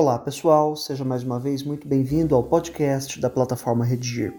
Olá pessoal, seja mais uma vez muito bem-vindo ao podcast da plataforma Redigir.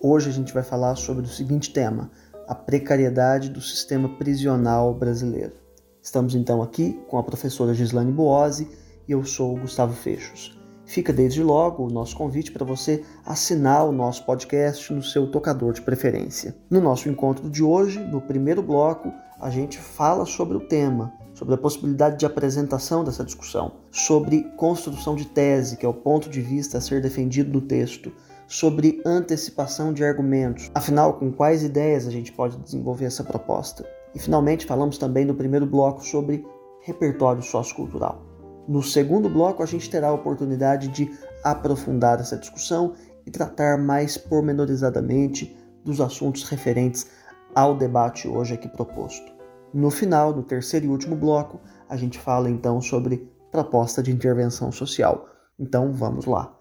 Hoje a gente vai falar sobre o seguinte tema: a precariedade do sistema prisional brasileiro. Estamos então aqui com a professora Gislane Boose e eu sou Gustavo Fechos. Fica desde logo o nosso convite para você assinar o nosso podcast no seu tocador de preferência. No nosso encontro de hoje, no primeiro bloco, a gente fala sobre o tema, sobre a possibilidade de apresentação dessa discussão, sobre construção de tese, que é o ponto de vista a ser defendido no texto, sobre antecipação de argumentos, afinal, com quais ideias a gente pode desenvolver essa proposta. E finalmente falamos também no primeiro bloco sobre repertório sociocultural. No segundo bloco, a gente terá a oportunidade de aprofundar essa discussão e tratar mais pormenorizadamente dos assuntos referentes ao debate hoje aqui proposto. No final, no terceiro e último bloco, a gente fala então sobre proposta de intervenção social. Então vamos lá.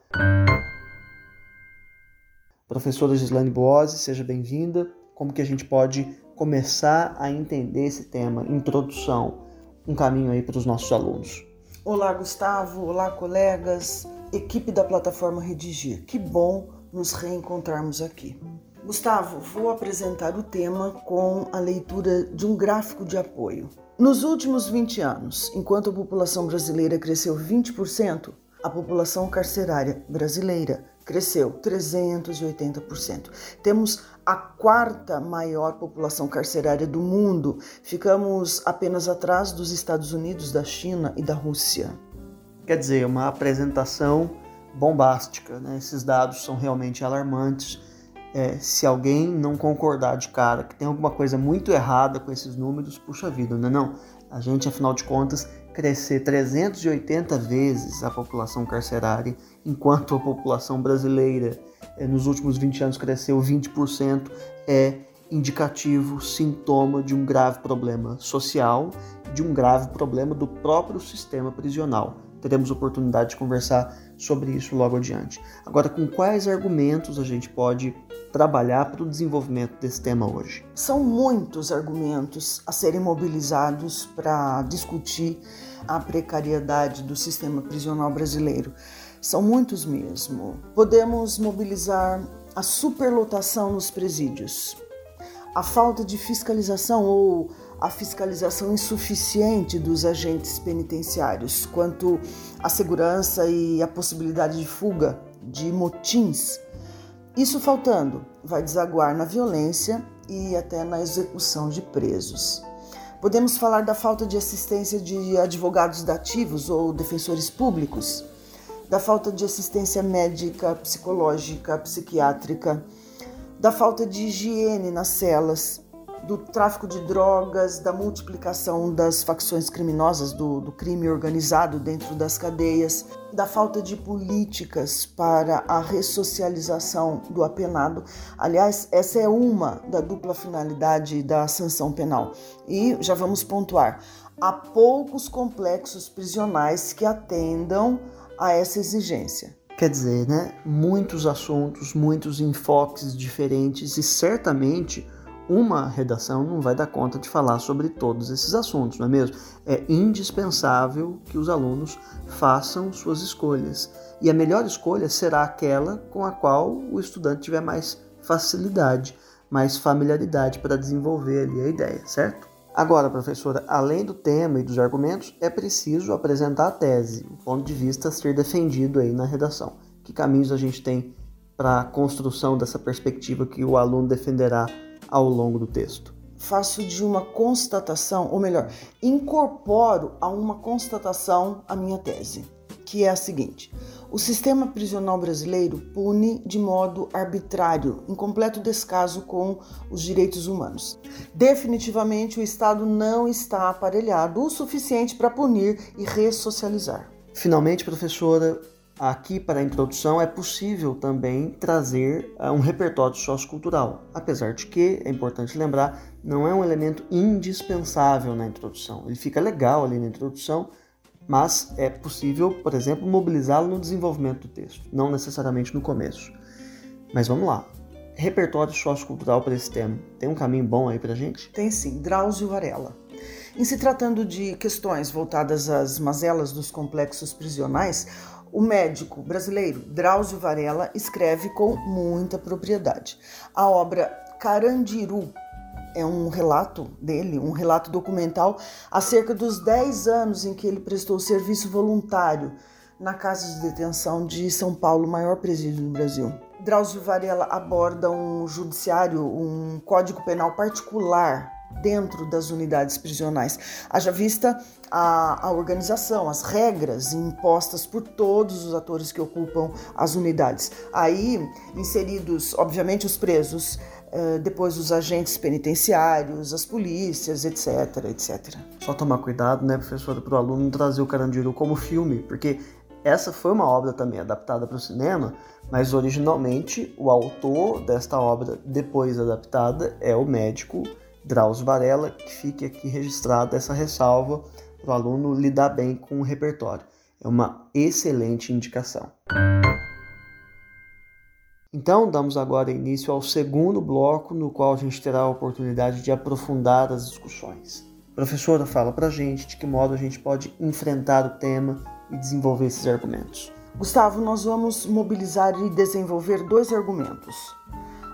Professora Gislaine Boase, seja bem-vinda. Como que a gente pode começar a entender esse tema? Introdução, um caminho aí para os nossos alunos. Olá, Gustavo. Olá, colegas. Equipe da plataforma Redigir. Que bom nos reencontrarmos aqui. Gustavo, vou apresentar o tema com a leitura de um gráfico de apoio. Nos últimos 20 anos, enquanto a população brasileira cresceu 20%, a população carcerária brasileira cresceu 380%. Temos a quarta maior população carcerária do mundo. Ficamos apenas atrás dos Estados Unidos, da China e da Rússia. Quer dizer, uma apresentação bombástica. Né? Esses dados são realmente alarmantes. É, se alguém não concordar de cara que tem alguma coisa muito errada com esses números, puxa vida, não é não? A gente, afinal de contas, crescer 380 vezes a população carcerária, enquanto a população brasileira eh, nos últimos 20 anos cresceu 20%, é indicativo, sintoma de um grave problema social, de um grave problema do próprio sistema prisional. Teremos oportunidade de conversar sobre isso logo adiante. Agora, com quais argumentos a gente pode trabalhar para o desenvolvimento desse tema hoje? São muitos argumentos a serem mobilizados para discutir a precariedade do sistema prisional brasileiro. São muitos mesmo. Podemos mobilizar a superlotação nos presídios, a falta de fiscalização ou a fiscalização insuficiente dos agentes penitenciários quanto à segurança e à possibilidade de fuga de motins. Isso faltando, vai desaguar na violência e até na execução de presos. Podemos falar da falta de assistência de advogados dativos ou defensores públicos, da falta de assistência médica, psicológica, psiquiátrica, da falta de higiene nas celas, do tráfico de drogas, da multiplicação das facções criminosas, do, do, crime organizado dentro das cadeias, da falta de políticas para a ressocialização do apenado. Aliás, essa é uma da dupla finalidade da sanção penal. E já vamos pontuar: há poucos complexos prisionais que atendam a essa exigência. Quer dizer, né? Muitos assuntos, muitos enfoques diferentes e certamente uma redação não vai dar conta de falar sobre todos esses assuntos, não é mesmo? É indispensável que os alunos façam suas escolhas. E a melhor escolha será aquela com a qual o estudante tiver mais facilidade, mais familiaridade para desenvolver ali a ideia, certo? Agora, professora, além do tema e dos argumentos, é preciso apresentar a tese, o ponto de vista a ser defendido aí na redação. Que caminhos a gente tem para a construção dessa perspectiva que o aluno defenderá ao longo do texto? Faço de uma constatação, ou melhor, incorporo a uma constatação a minha tese, que é a seguinte: o sistema prisional brasileiro pune de modo arbitrário, em completo descaso com os direitos humanos. Definitivamente, o Estado não está aparelhado o suficiente para punir e ressocializar. Finalmente, professora, Aqui, para a introdução, é possível também trazer uh, um repertório sociocultural, apesar de que, é importante lembrar, não é um elemento indispensável na introdução. Ele fica legal ali na introdução, mas é possível, por exemplo, mobilizá-lo no desenvolvimento do texto, não necessariamente no começo. Mas vamos lá. Repertório sociocultural para esse tema. Tem um caminho bom aí para gente? Tem sim, Drauzio Varela. Em se tratando de questões voltadas às mazelas dos complexos prisionais, O médico brasileiro Drauzio Varela escreve com muita propriedade. A obra Carandiru é um relato dele, um relato documental acerca dos 10 anos em que ele prestou serviço voluntário na Casa de Detenção de São Paulo, maior presídio do Brasil. Drauzio Varela aborda um judiciário, um código penal particular dentro das unidades prisionais. Haja vista a, a, organização, as regras impostas por todos os atores que ocupam as unidades. Aí, inseridos, obviamente, os presos, eh, depois os agentes penitenciários, as polícias, etc, etc. Só tomar cuidado, né, professora, para o aluno trazer o Carandiru como filme, porque essa foi uma obra também adaptada para o cinema, mas originalmente o autor desta obra, depois adaptada, é o médico Drauzio Varela, que fique aqui registrada essa ressalva para o aluno lidar bem com o repertório. É uma excelente indicação. Então, damos agora início ao segundo bloco, no qual a gente terá a oportunidade de aprofundar as discussões. Professora, fala para gente de que modo a gente pode enfrentar o tema e desenvolver esses argumentos. Gustavo, nós vamos mobilizar e desenvolver dois argumentos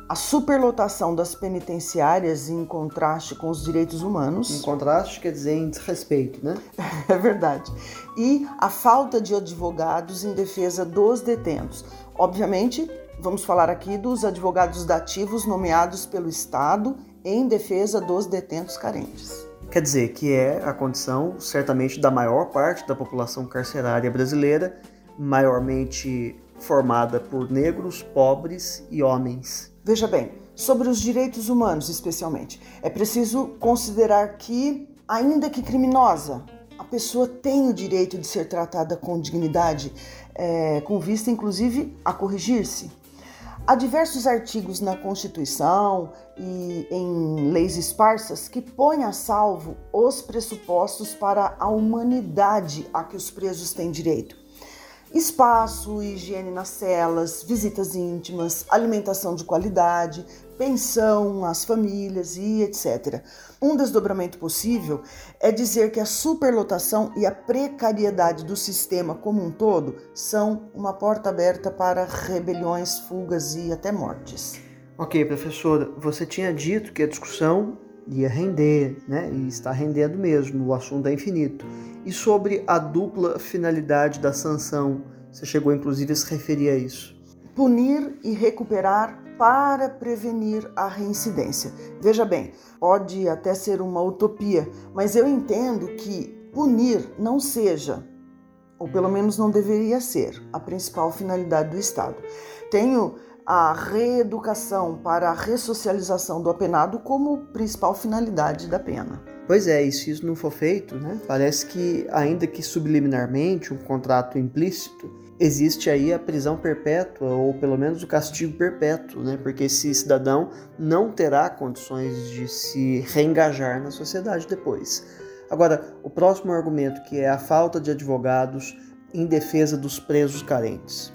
a superlotação das penitenciárias em contraste com os direitos humanos. Em contraste quer dizer em desrespeito, né? é verdade. E a falta de advogados em defesa dos detentos. Obviamente, vamos falar aqui dos advogados dativos nomeados pelo Estado em defesa dos detentos carentes. Quer dizer que é a condição, certamente, da maior parte da população carcerária brasileira, maiormente formada por negros, pobres e homens. Veja bem, sobre os direitos humanos especialmente, é preciso considerar que, ainda que criminosa, a pessoa tem o direito de ser tratada com dignidade, é, com vista inclusive a corrigir-se. Há diversos artigos na Constituição e em leis esparsas que põem a salvo os pressupostos para a humanidade a que os presos têm direito. Espaço, higiene nas celas, visitas íntimas, alimentação de qualidade, pensão às famílias e etc. Um desdobramento possível é dizer que a superlotação e a precariedade do sistema como um todo são uma porta aberta para rebeliões, fugas e até mortes. Ok, professora, você tinha dito que a discussão ia render, né? E está rendendo mesmo, o assunto é infinito. E sobre a dupla finalidade da sanção, você chegou inclusive a se referir a isso. Punir e recuperar para prevenir a reincidência. Veja bem, pode até ser uma utopia, mas eu entendo que punir não seja, ou pelo menos não deveria ser, a principal finalidade do Estado. Tenho a reeducação para a ressocialização do apenado como principal finalidade da pena. Pois é, e se isso não for feito, né, parece que, ainda que subliminarmente, um contrato implícito, existe aí a prisão perpétua, ou pelo menos o castigo perpétuo, né, porque esse cidadão não terá condições de se reengajar na sociedade depois. Agora, o próximo argumento, que é a falta de advogados em defesa dos presos carentes.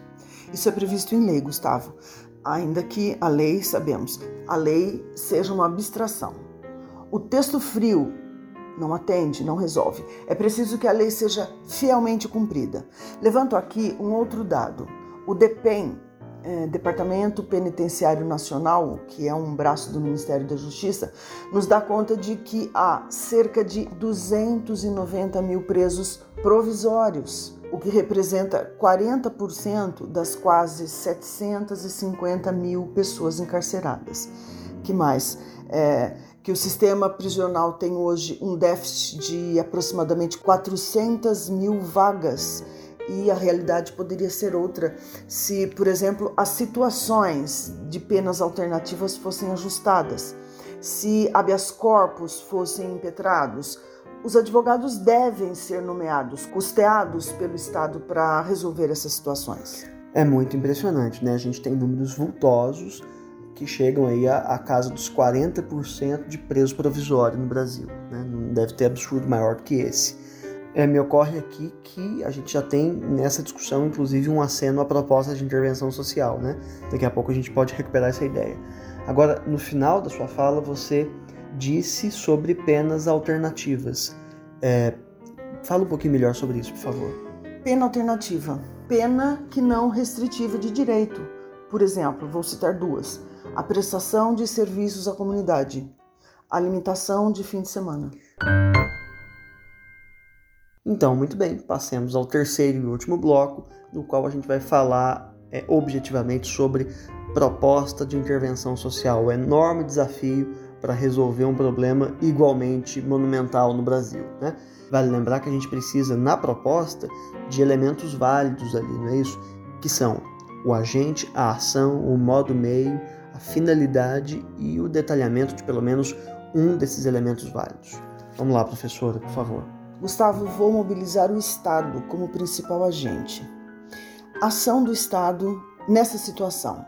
Isso é previsto em lei, Gustavo. Ainda que a lei, sabemos, a lei seja uma abstração. O texto frio não atende, não resolve. É preciso que a lei seja fielmente cumprida. Levanto aqui um outro dado. O DEPEN, é, Departamento Penitenciário Nacional, que é um braço do Ministério da Justiça, nos dá conta de que há cerca de 290 mil presos provisórios o que representa 40% das quase 750 mil pessoas encarceradas. Que mais? É, que o sistema prisional tem hoje um déficit de aproximadamente 400 mil vagas e a realidade poderia ser outra se, por exemplo, as situações de penas alternativas fossem ajustadas, se habeas corpus fossem impetrados, os advogados devem ser nomeados, custeados pelo Estado para resolver essas situações. É muito impressionante, né? A gente tem números vultosos que chegam aí a casa dos 40% de preso provisório no Brasil. Né? Não deve ter absurdo maior que esse. É, me ocorre aqui que a gente já tem nessa discussão, inclusive, um aceno à proposta de intervenção social. Né? Daqui a pouco a gente pode recuperar essa ideia. Agora, no final da sua fala, você disse sobre penas alternativas. É, fala um pouquinho melhor sobre isso, por favor. Pena alternativa pena que não restritiva de direito. Por exemplo, vou citar duas: a prestação de serviços à comunidade, a limitação de fim de semana. Então, muito bem, passemos ao terceiro e último bloco, no qual a gente vai falar é, objetivamente sobre proposta de intervenção social, o enorme desafio para resolver um problema igualmente monumental no Brasil. Né? Vale lembrar que a gente precisa, na proposta, de elementos válidos ali, não é isso? Que são o agente, a ação, o modo meio, a finalidade e o detalhamento de pelo menos um desses elementos válidos. Vamos lá, professora, por favor. Gustavo, vou mobilizar o Estado como principal agente. Ação do Estado nessa situação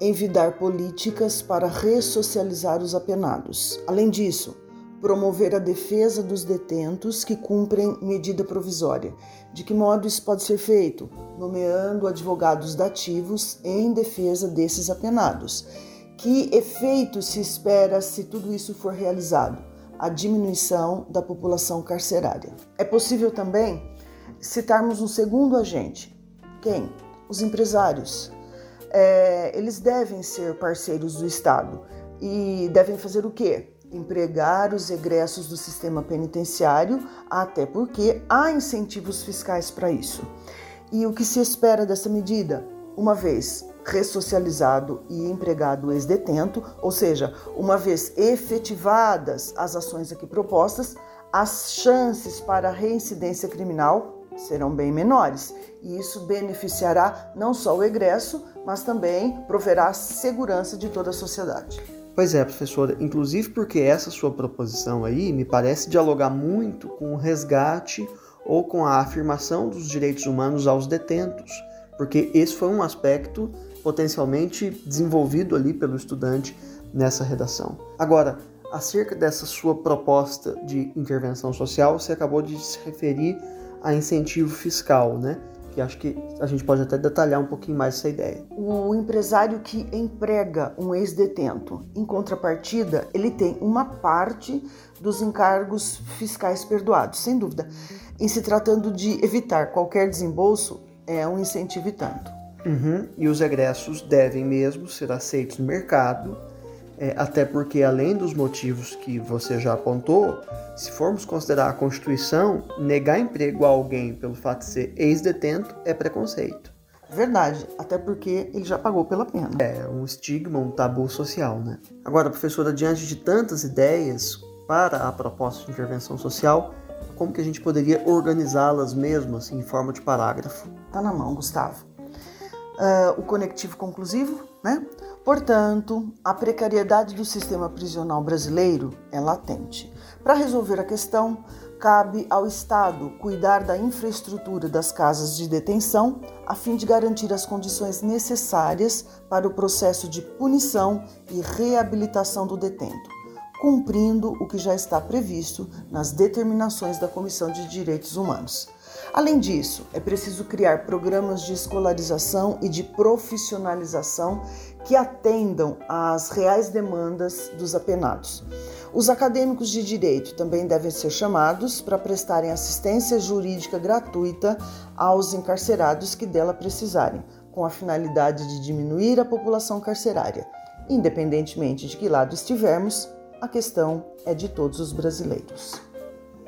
envidar políticas para ressocializar os apenados. Além disso, promover a defesa dos detentos que cumprem medida provisória. De que modo isso pode ser feito? Nomeando advogados dativos em defesa desses apenados. Que efeito se espera se tudo isso for realizado? A diminuição da população carcerária. É possível também citarmos um segundo agente. Quem? Os empresários é, eles devem ser parceiros do Estado e devem fazer o quê? Empregar os egressos do sistema penitenciário, até porque há incentivos fiscais para isso. E o que se espera dessa medida? Uma vez ressocializado e empregado o ex-detento, ou seja, uma vez efetivadas as ações aqui propostas, as chances para reincidência criminal serão bem menores. E isso beneficiará não só o egresso, mas também proverá a segurança de toda a sociedade. Pois é, professora, inclusive porque essa sua proposição aí me parece dialogar muito com o resgate ou com a afirmação dos direitos humanos aos detentos, porque esse foi um aspecto potencialmente desenvolvido ali pelo estudante nessa redação. Agora, acerca dessa sua proposta de intervenção social, você acabou de se referir a incentivo fiscal, né? Que acho que a gente pode até detalhar um pouquinho mais essa ideia. O empresário que emprega um ex-detento, em contrapartida, ele tem uma parte dos encargos fiscais perdoados, sem dúvida. Em se tratando de evitar qualquer desembolso, é um incentivo e tanto. Uhum. E os egressos devem mesmo ser aceitos no mercado é, até porque, além dos motivos que você já apontou, se formos considerar a Constituição, negar emprego a alguém pelo fato de ser ex-detento é preconceito. Verdade, até porque ele já pagou pela pena. É um estigma, um tabu social, né? Agora, professora, diante de tantas ideias para a proposta de intervenção social, como que a gente poderia organizá-las mesmo, assim, em forma de parágrafo? Tá na mão, Gustavo. Uh, o conectivo conclusivo, né? Portanto, a precariedade do sistema prisional brasileiro é latente. Para resolver a questão, cabe ao Estado cuidar da infraestrutura das casas de detenção a fim de garantir as condições necessárias para o processo de punição e reabilitação do detento, cumprindo o que já está previsto nas determinações da Comissão de Direitos Humanos. Além disso, é preciso criar programas de escolarização e de profissionalização que atendam às reais demandas dos apenados. Os acadêmicos de direito também devem ser chamados para prestarem assistência jurídica gratuita aos encarcerados que dela precisarem, com a finalidade de diminuir a população carcerária. Independentemente de que lado estivermos, a questão é de todos os brasileiros.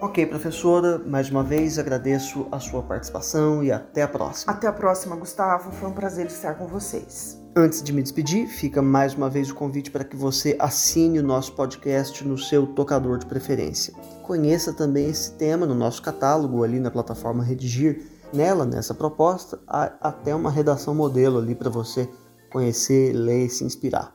Ok, professora, mais uma vez agradeço a sua participação e até a próxima. Até a próxima, Gustavo. Foi um prazer estar com vocês. Antes de me despedir, fica mais uma vez o convite para que você assine o nosso podcast no seu tocador de preferência. Conheça também esse tema no nosso catálogo ali na plataforma Redigir. Nela, nessa proposta, há até uma redação modelo ali para você conhecer, ler e se inspirar.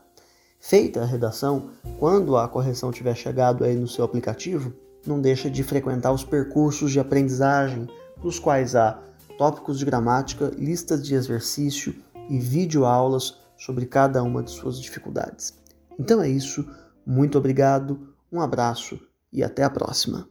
Feita a redação, quando a correção tiver chegado aí no seu aplicativo, não deixa de frequentar os percursos de aprendizagem, nos quais há tópicos de gramática, listas de exercício e videoaulas sobre cada uma de suas dificuldades. Então é isso, muito obrigado, um abraço e até a próxima.